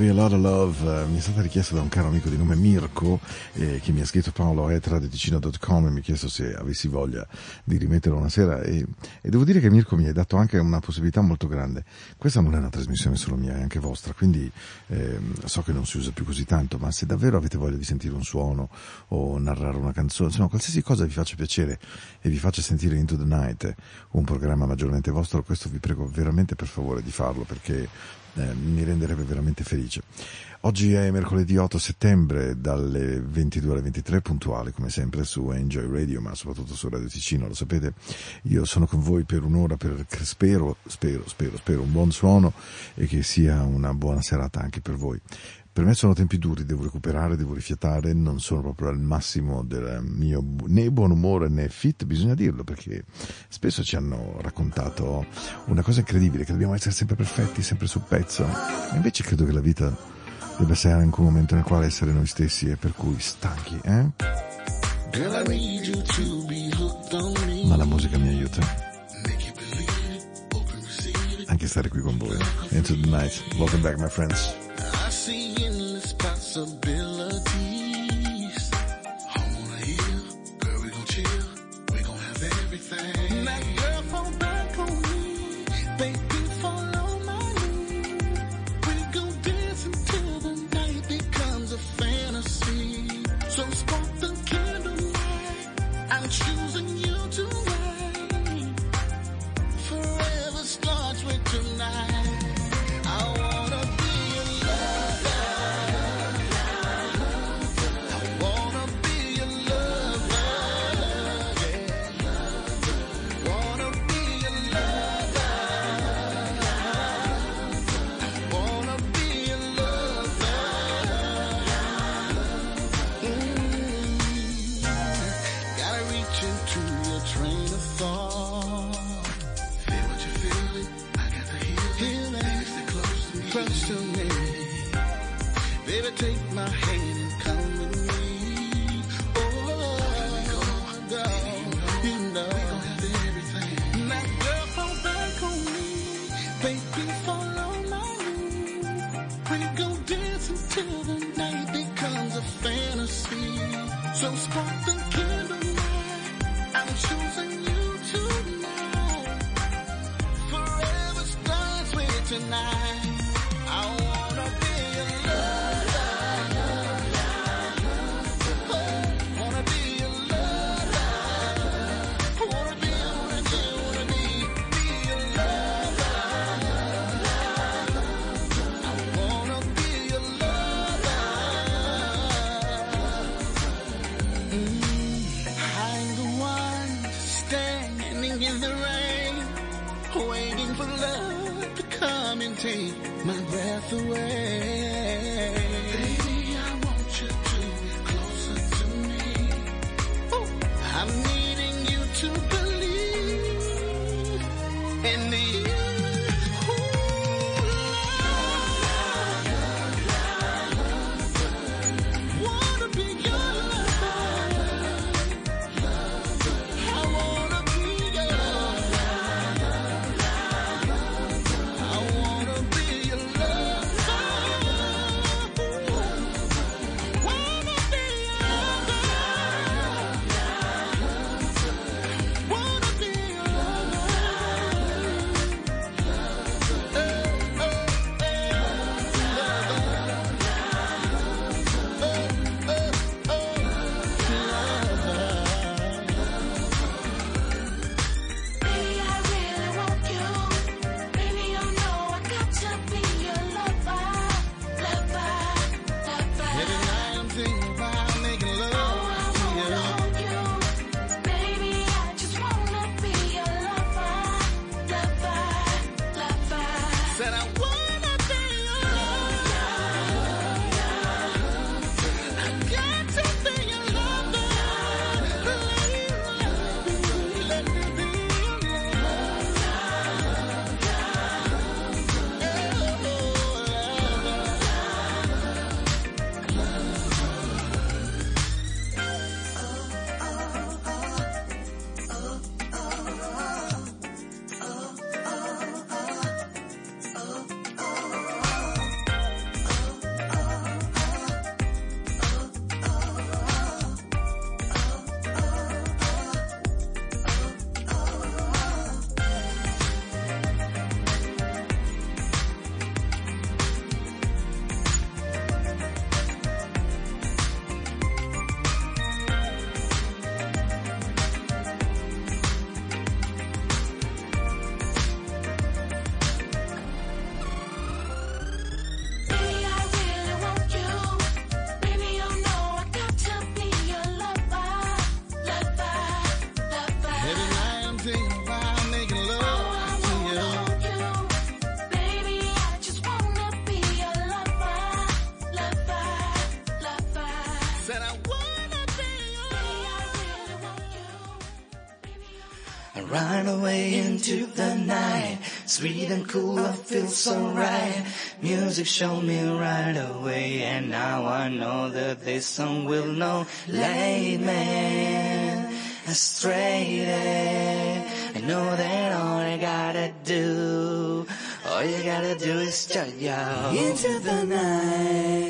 be a lot of love. eh, mi è stata richiesta da un caro amico di nome Mirko, eh, che mi ha scritto paolo.etradeticino.com e mi ha chiesto se avessi voglia di rimetterlo una sera. E, e devo dire che Mirko mi ha dato anche una possibilità molto grande. Questa non è una trasmissione solo mia, è anche vostra, quindi ehm, so che non si usa più così tanto, ma se davvero avete voglia di sentire un suono o narrare una canzone, insomma, qualsiasi cosa vi faccia piacere e vi faccia sentire Into the Night, un programma maggiormente vostro, questo vi prego veramente per favore di farlo perché eh, mi renderebbe veramente felice. Oggi è mercoledì 8 settembre dalle 22 alle 23 puntuale come sempre su Enjoy Radio ma soprattutto su Radio Ticino, lo sapete, io sono con voi per un'ora per spero, spero, spero, spero un buon suono e che sia una buona serata anche per voi. Per me sono tempi duri, devo recuperare, devo rifiatare, non sono proprio al massimo del mio né buon umore né fit, bisogna dirlo, perché spesso ci hanno raccontato una cosa incredibile, che dobbiamo essere sempre perfetti, sempre sul pezzo. E invece credo che la vita debba essere anche un momento nel quale essere noi stessi e per cui stanchi, eh? Ma la musica mi aiuta, anche stare qui con voi. Into the night. Welcome back, my friends. possibility. Take my breath away. I feel so right. Music showed me right away, and now I know that this song will know. Late man, astray. I know that all I gotta do, all you gotta do is turn you into the night.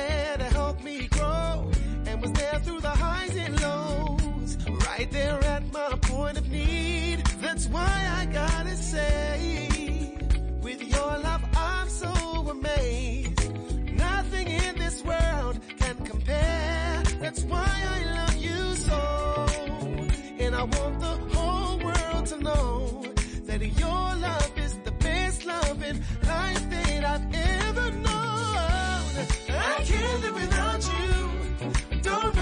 There to help me grow and was there through the highs and lows. Right there at my point of need. That's why I gotta say, with your love I'm so amazed. Nothing in this world can compare. That's why I love you so. And I want the whole world to know that your love is the best love live without you. Don't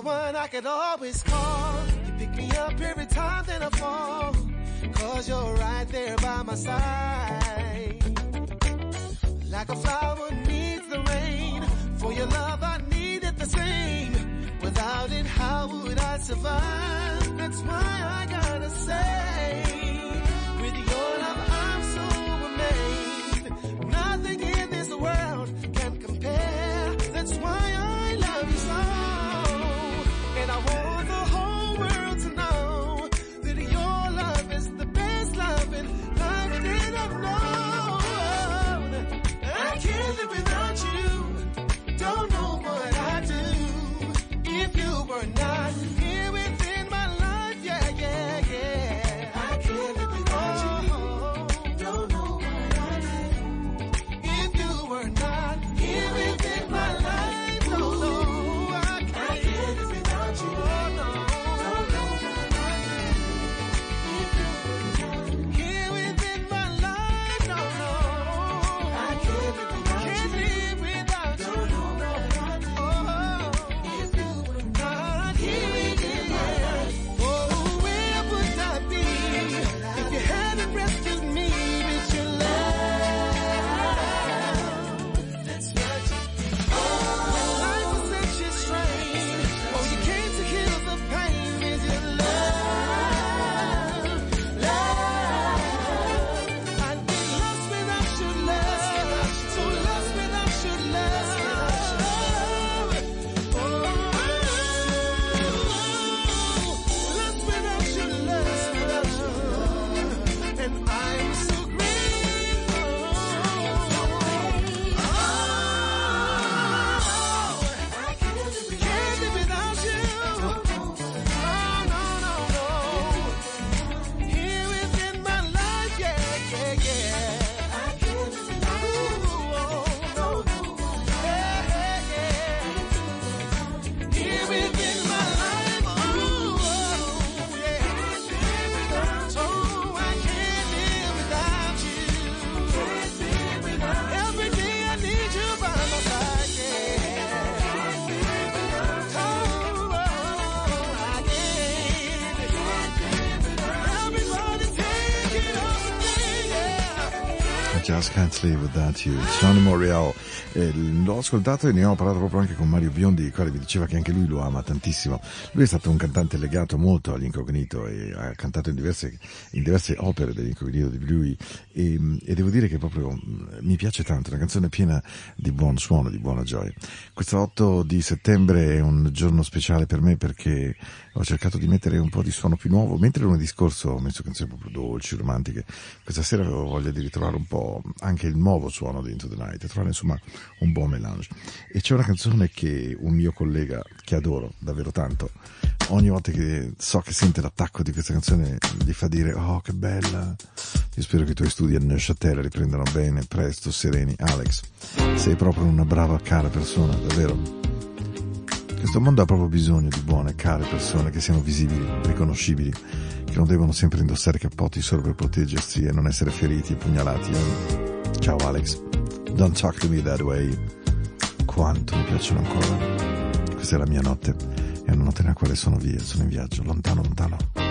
the one I could always call. You pick me up every time that I fall. Cause you're right there by my side. Like a flower needs the rain. For your love I needed the same. Without it, how would I survive? That's why I gotta say. Can't live without you. Johnny Morial. Eh, l'ho ascoltato e ne ho parlato proprio anche con Mario Biondi, il quale mi diceva che anche lui lo ama tantissimo. Lui è stato un cantante legato molto agli Incognito e ha cantato in diverse, in diverse opere degli Incognito di lui e, e devo dire che proprio mm, mi piace tanto, una canzone piena di buon suono, di buona gioia. Questo 8 di settembre è un giorno speciale per me perché ho cercato di mettere un po' di suono più nuovo, mentre lunedì scorso ho messo canzoni proprio dolci, romantiche, questa sera avevo voglia di ritrovare un po' anche il nuovo suono di Into the Night, trovare insomma un buon melange. E c'è una canzone che un mio collega, che adoro davvero tanto, ogni volta che so che sente l'attacco di questa canzone gli fa dire oh che bella, io spero che i tuoi studi a Neuchâtel riprendano bene, presto, sereni. Alex, sei proprio una brava, cara persona, davvero. Questo mondo ha proprio bisogno di buone, care persone che siano visibili, riconoscibili, che non devono sempre indossare cappotti solo per proteggersi e non essere feriti e pugnalati. Ciao Alex, don't talk to me that way. Quanto mi piacciono ancora. Questa è la mia notte, è una notte nella quale sono via, sono in viaggio, lontano, lontano.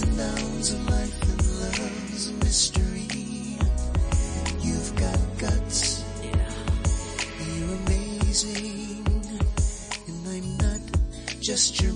Ups and downs of life and love's a mystery. You've got guts. Yeah. You're amazing. And I'm not just your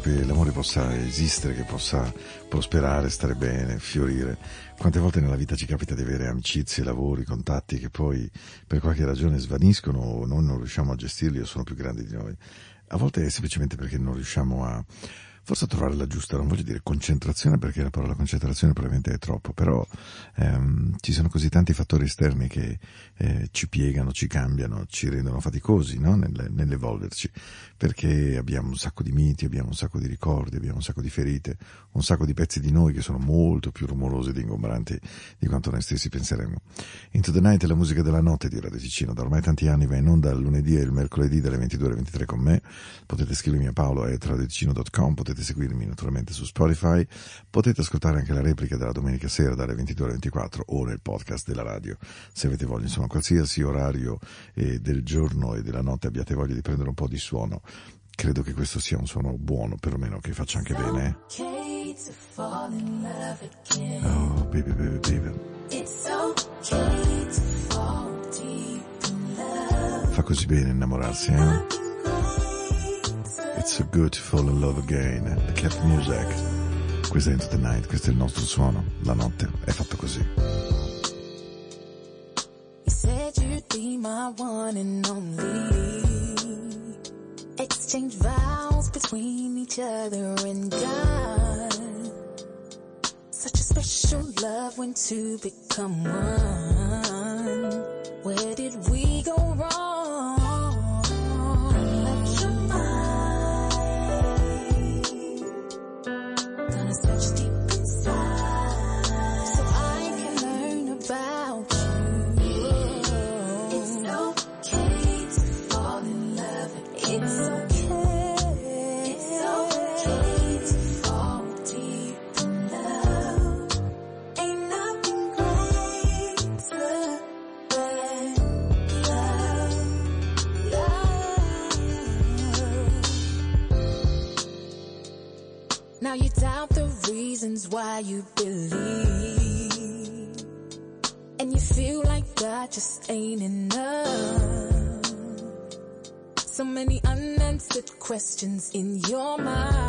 che l'amore possa esistere, che possa prosperare, stare bene, fiorire. Quante volte nella vita ci capita di avere amicizie, lavori, contatti che poi per qualche ragione svaniscono o noi non riusciamo a gestirli o sono più grandi di noi. A volte è semplicemente perché non riusciamo a forse trovare la giusta, non voglio dire concentrazione perché la parola concentrazione probabilmente è troppo, però ehm, ci sono così tanti fattori esterni che eh, ci piegano, ci cambiano, ci rendono faticosi no? Nel- nell'evolverci, perché abbiamo un sacco di miti, abbiamo un sacco di ricordi, abbiamo un sacco di ferite, un sacco di pezzi di noi che sono molto più rumorosi ed ingombranti di quanto noi stessi penseremo. Into the Night è la musica della notte di Radio Ticino, da ormai tanti anni va in onda il lunedì e il mercoledì dalle 22 alle 23 con me, potete scrivermi a paolo.radioticino.com, potete seguirmi naturalmente su Spotify, potete ascoltare anche la replica della domenica sera dalle 22 alle 24 o nel podcast della radio, se avete voglia, insomma qualsiasi orario eh, del giorno e della notte abbiate voglia di prendere un po' di suono, credo che questo sia un suono buono, perlomeno che faccia anche bene. eh. Oh, baby, baby, baby. Fa così bene innamorarsi, eh? It's so good to fall in love again. The cat music. Questa è Into the Night, questo è il nostro suono. La notte è fatta così. You said you'd be my one and only. Exchange vows between each other and God. Such a special love when two become one. Where did we go wrong? just ain't enough. So many unanswered questions in your mind.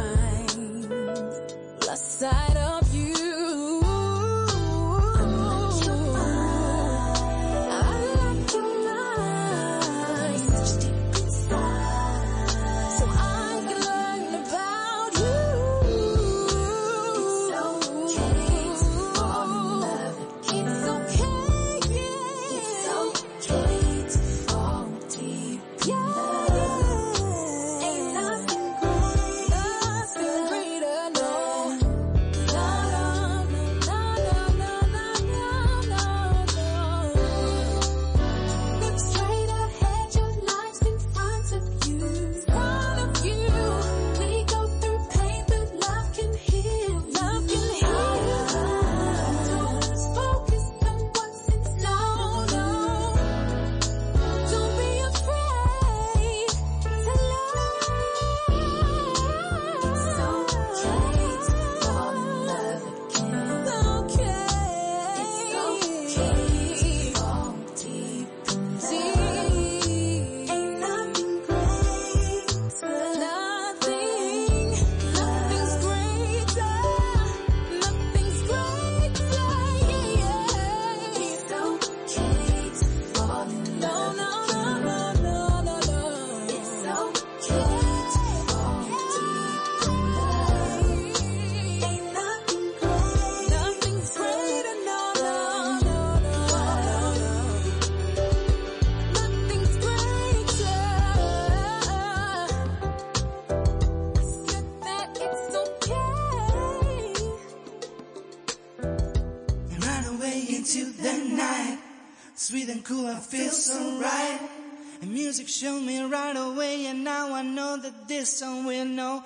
this song will know.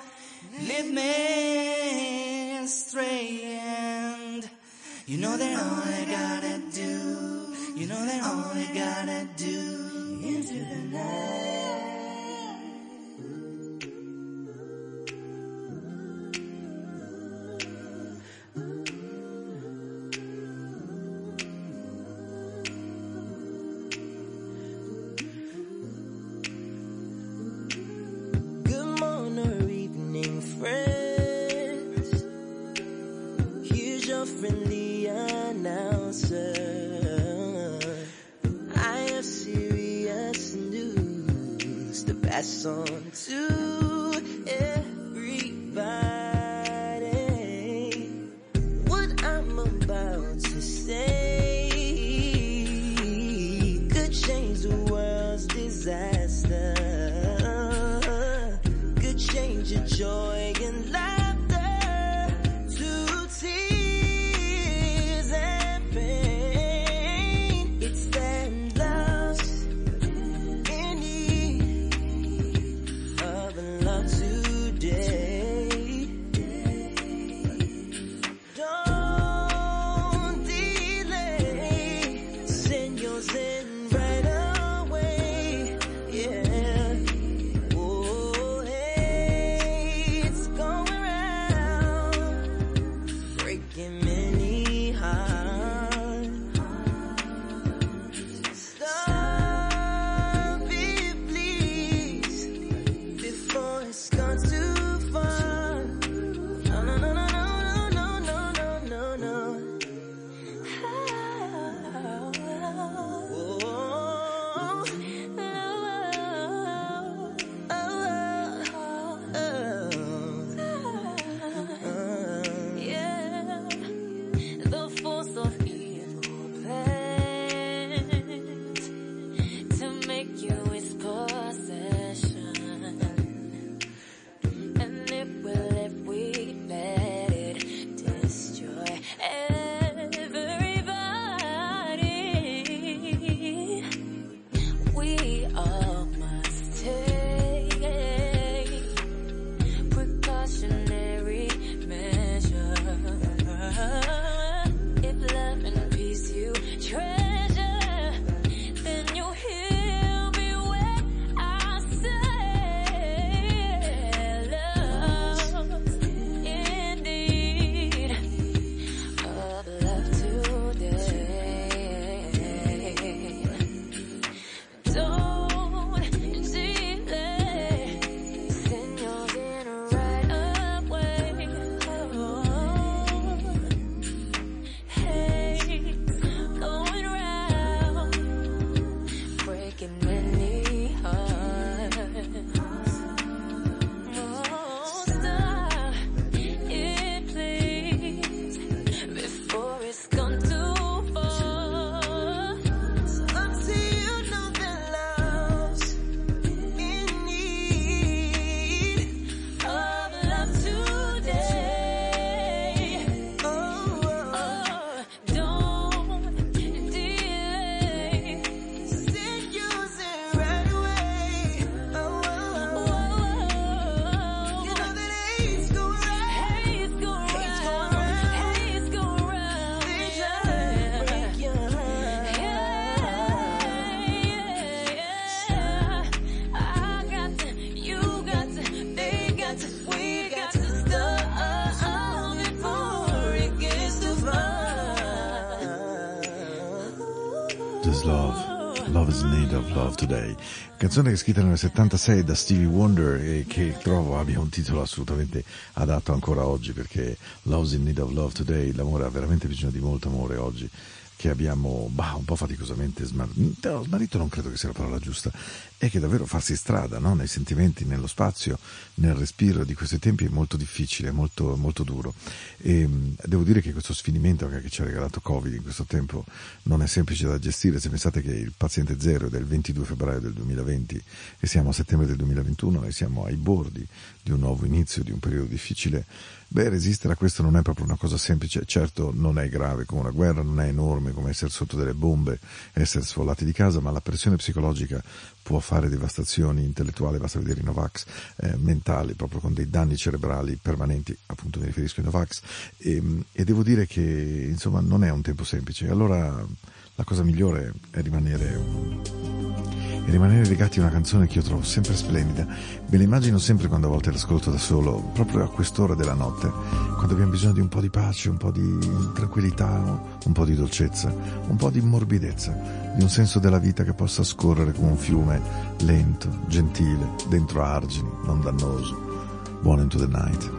Lead me astray and you know that all I gotta do, you know that all I gotta do into the night. Canzone che è scritta nel 76 da Stevie Wonder e che trovo abbia un titolo assolutamente adatto ancora oggi perché Love's in need of love today. L'amore ha veramente bisogno di molto amore oggi che abbiamo bah, un po' faticosamente smarrito, smarrito non credo che sia la parola giusta, è che davvero farsi strada no? nei sentimenti, nello spazio, nel respiro di questi tempi è molto difficile, molto, molto duro. E mh, devo dire che questo sfinimento che ci ha regalato Covid in questo tempo non è semplice da gestire, se pensate che il paziente zero è del 22 febbraio del 2020 e siamo a settembre del 2021 e siamo ai bordi di un nuovo inizio, di un periodo difficile, Beh, resistere a questo non è proprio una cosa semplice, certo non è grave come una guerra, non è enorme come essere sotto delle bombe, essere sfollati di casa, ma la pressione psicologica può fare devastazioni intellettuali, basta vedere i Novax, eh, mentali, proprio con dei danni cerebrali permanenti, appunto mi riferisco ai Novax, e, e devo dire che insomma non è un tempo semplice, allora la cosa migliore è rimanere e rimanere legati a una canzone che io trovo sempre splendida. Me la immagino sempre quando a volte l'ascolto da solo, proprio a quest'ora della notte, quando abbiamo bisogno di un po' di pace, un po' di tranquillità, un po' di dolcezza, un po' di morbidezza, di un senso della vita che possa scorrere come un fiume lento, gentile, dentro argini, non dannoso. Buon into the night.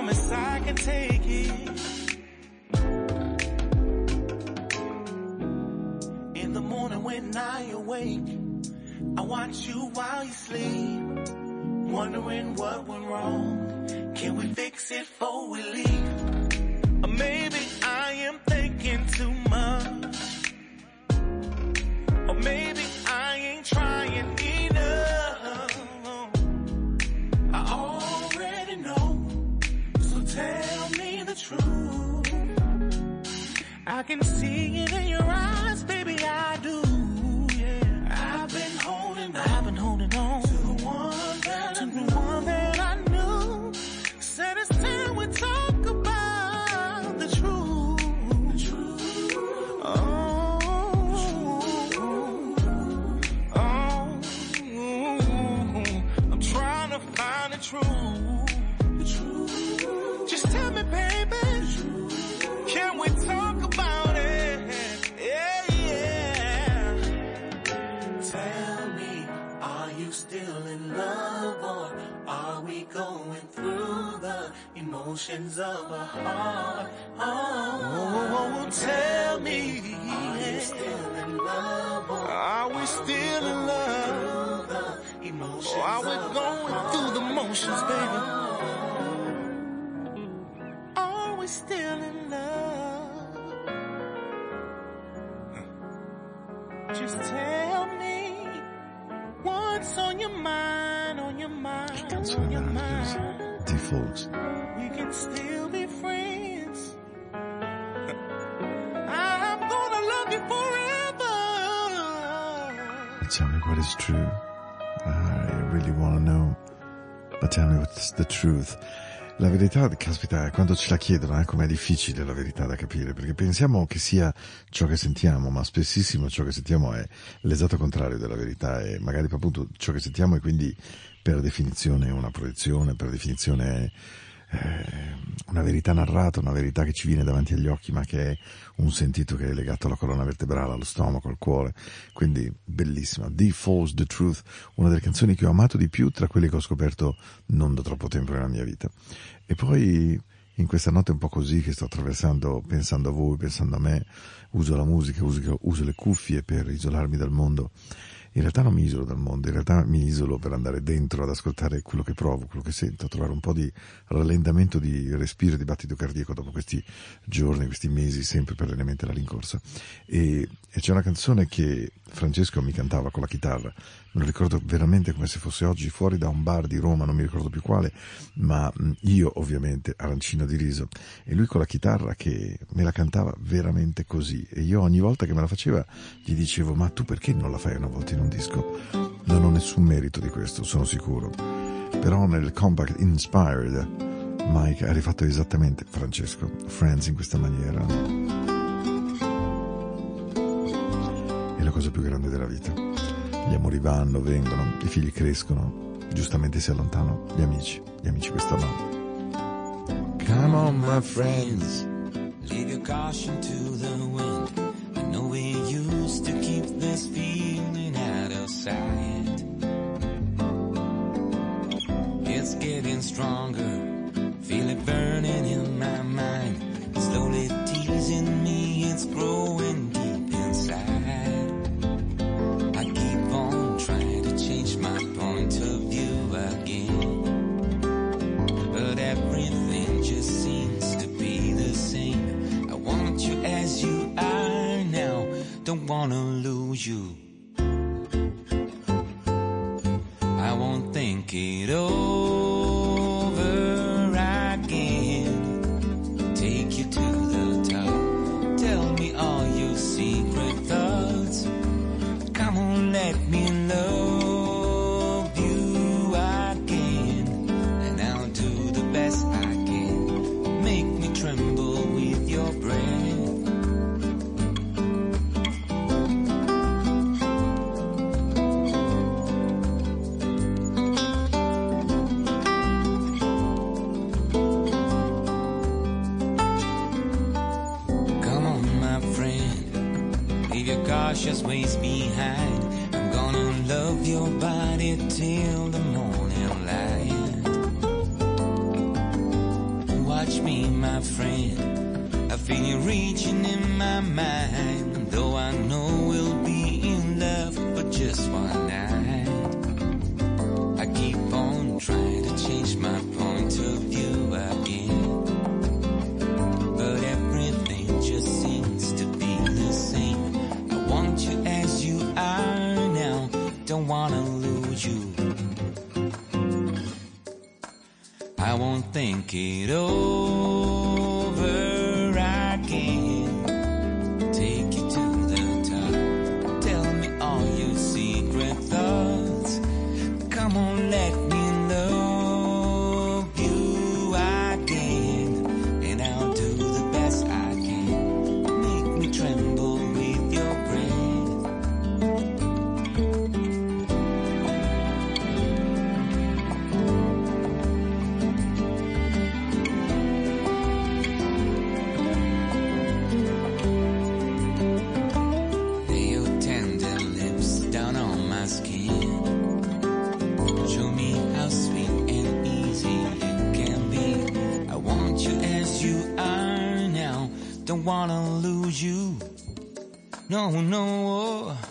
Promise I can take it. In the morning when I awake, I watch you while you sleep. Wondering what went wrong. Can we fix it before we leave? Mind, Canzone on your meravigliosa. mind. Folks. We can still be friends. I'm gonna love you forever. Tell me what is true. I really want to know. But tell me what's the truth. La verità, caspita, quando ce la chiedono, eh, com'è difficile la verità da capire, perché pensiamo che sia ciò che sentiamo, ma spessissimo ciò che sentiamo è l'esatto contrario della verità e magari appunto ciò che sentiamo è quindi per definizione una proiezione, per definizione eh, una verità narrata, una verità che ci viene davanti agli occhi, ma che è un sentito che è legato alla colonna vertebrale, allo stomaco, al cuore. Quindi bellissima. The Falls, The Truth, una delle canzoni che ho amato di più tra quelle che ho scoperto non da troppo tempo nella mia vita. E poi in questa notte un po' così che sto attraversando, pensando a voi, pensando a me, uso la musica, uso, uso le cuffie per isolarmi dal mondo. In realtà non mi isolo dal mondo, in realtà mi isolo per andare dentro ad ascoltare quello che provo, quello che sento, trovare un po' di rallentamento di respiro, di battito cardiaco dopo questi giorni, questi mesi sempre perennemente alla rincorsa. E, e c'è una canzone che Francesco mi cantava con la chitarra, me lo ricordo veramente come se fosse oggi fuori da un bar di Roma, non mi ricordo più quale, ma mh, io ovviamente arancino di riso e lui con la chitarra che me la cantava veramente così e io ogni volta che me la faceva gli dicevo ma tu perché non la fai una volta in un disco? Non ho nessun merito di questo, sono sicuro. Però nel compact Inspired Mike ha rifatto esattamente Francesco Friends in questa maniera. È la cosa più grande della vita. Gli amori vanno, vengono, i figli crescono, giustamente si allontanano gli amici, gli amici questa no. Come on my friends, leave your caution to the I won't think it over. again. wanna lose you. No, no. Oh.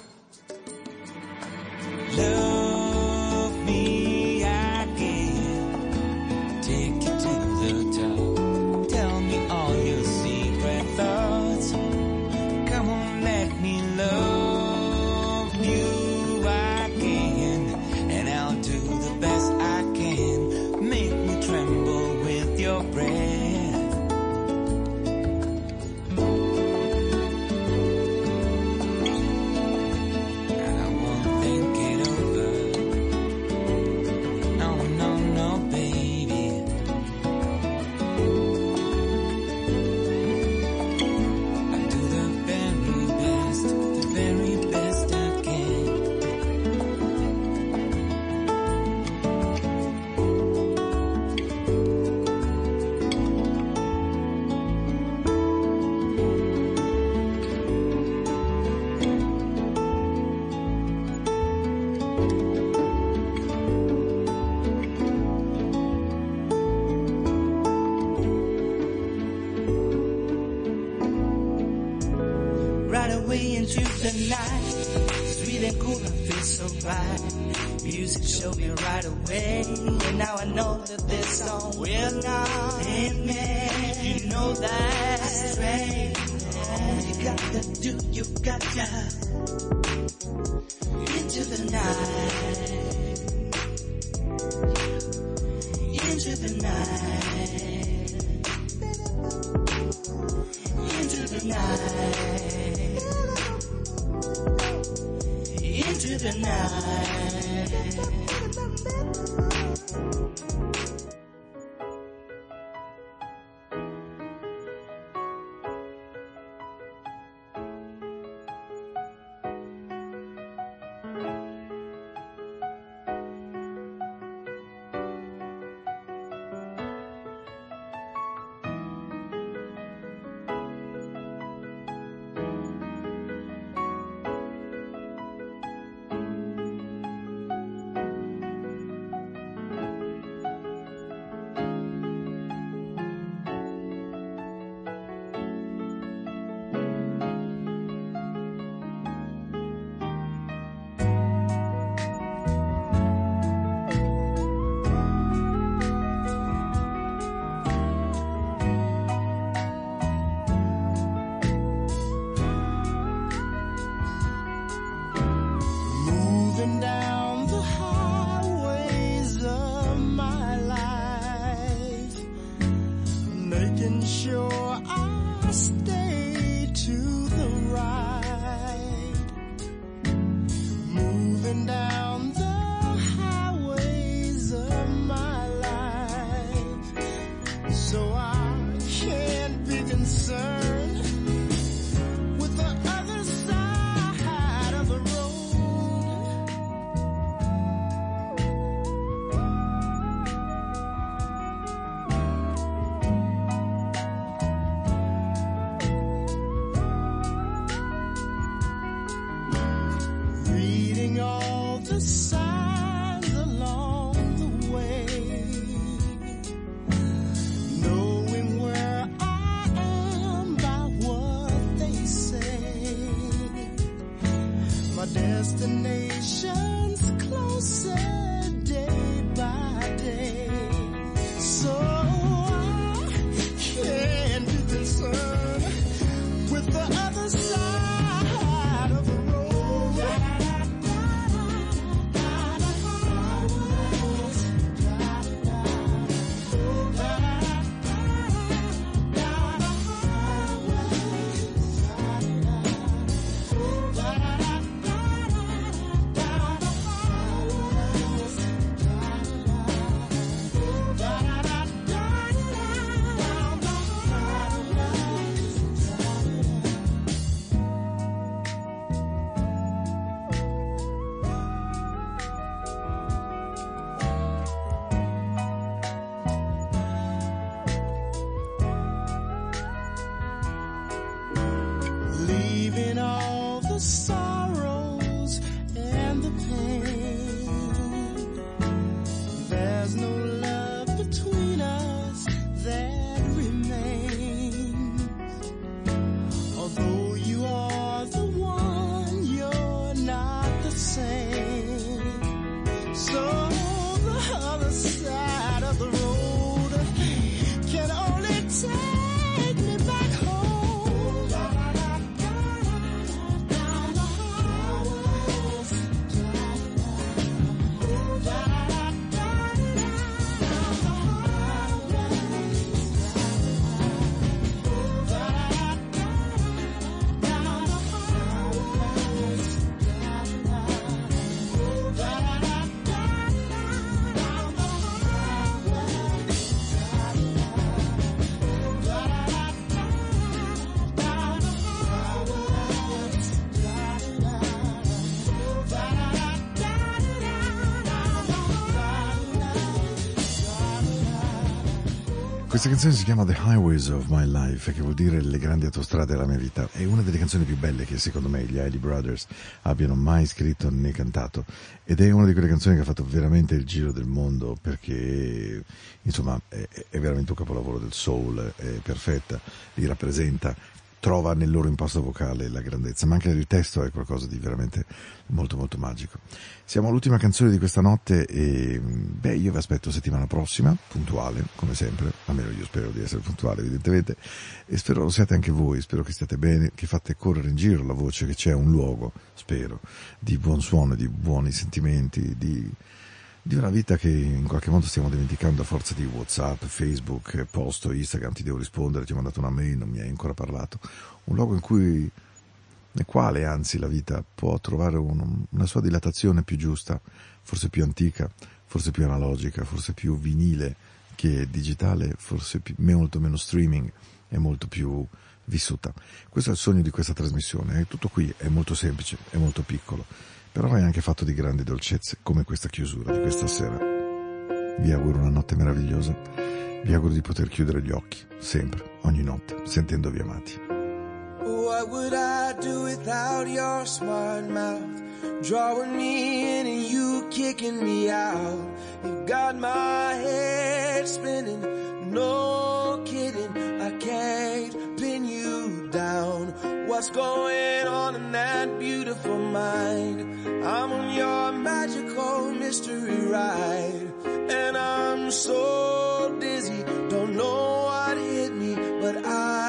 Show me right away. And now I know that this song will not end me. You know that. Strange. All you gotta do, you gotta. Questa canzone si chiama The Highways of My Life, che vuol dire le grandi autostrade della mia vita. È una delle canzoni più belle che secondo me gli Hailey Brothers abbiano mai scritto né cantato. Ed è una di quelle canzoni che ha fatto veramente il giro del mondo perché, insomma, è, è veramente un capolavoro del soul, è perfetta, li rappresenta, trova nel loro impasto vocale la grandezza, ma anche il testo è qualcosa di veramente molto molto magico. Siamo all'ultima canzone di questa notte e beh io vi aspetto settimana prossima, puntuale come sempre, almeno io spero di essere puntuale evidentemente e spero lo siate anche voi, spero che stiate bene, che fate correre in giro la voce, che c'è un luogo, spero, di buon suono, di buoni sentimenti, di di una vita che in qualche modo stiamo dimenticando a forza di Whatsapp, Facebook, posto, Instagram, ti devo rispondere, ti ho mandato una mail, non mi hai ancora parlato. Un luogo in cui, nel quale anzi la vita può trovare un- una sua dilatazione più giusta, forse più antica, forse più analogica, forse più vinile che digitale, forse più- molto meno streaming e molto più vissuta. Questo è il sogno di questa trasmissione, è tutto qui, è molto semplice, è molto piccolo, però è anche fatto di grandi dolcezze, come questa chiusura di questa sera. Vi auguro una notte meravigliosa, vi auguro di poter chiudere gli occhi, sempre, ogni notte, sentendovi amati. What would I do without your smart mouth? Drawing me in and you kicking me out. You got my head spinning, no kidding. I can't down. What's going on in that beautiful mind? I'm on your magical mystery ride. And I'm so dizzy, don't know what hit me, but I'll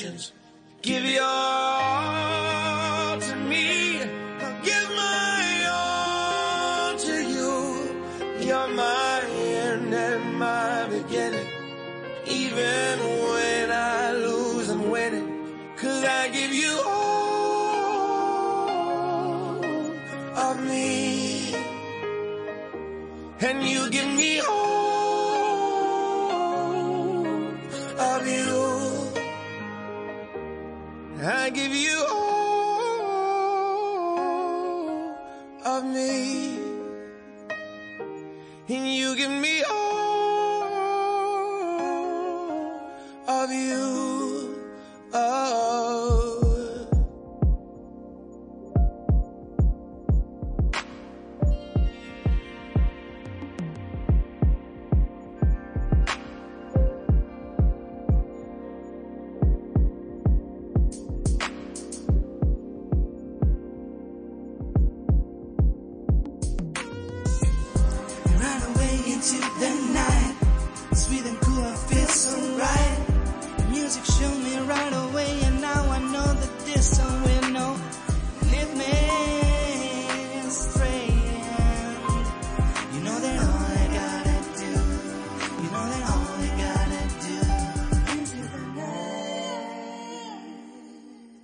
instructions. Give your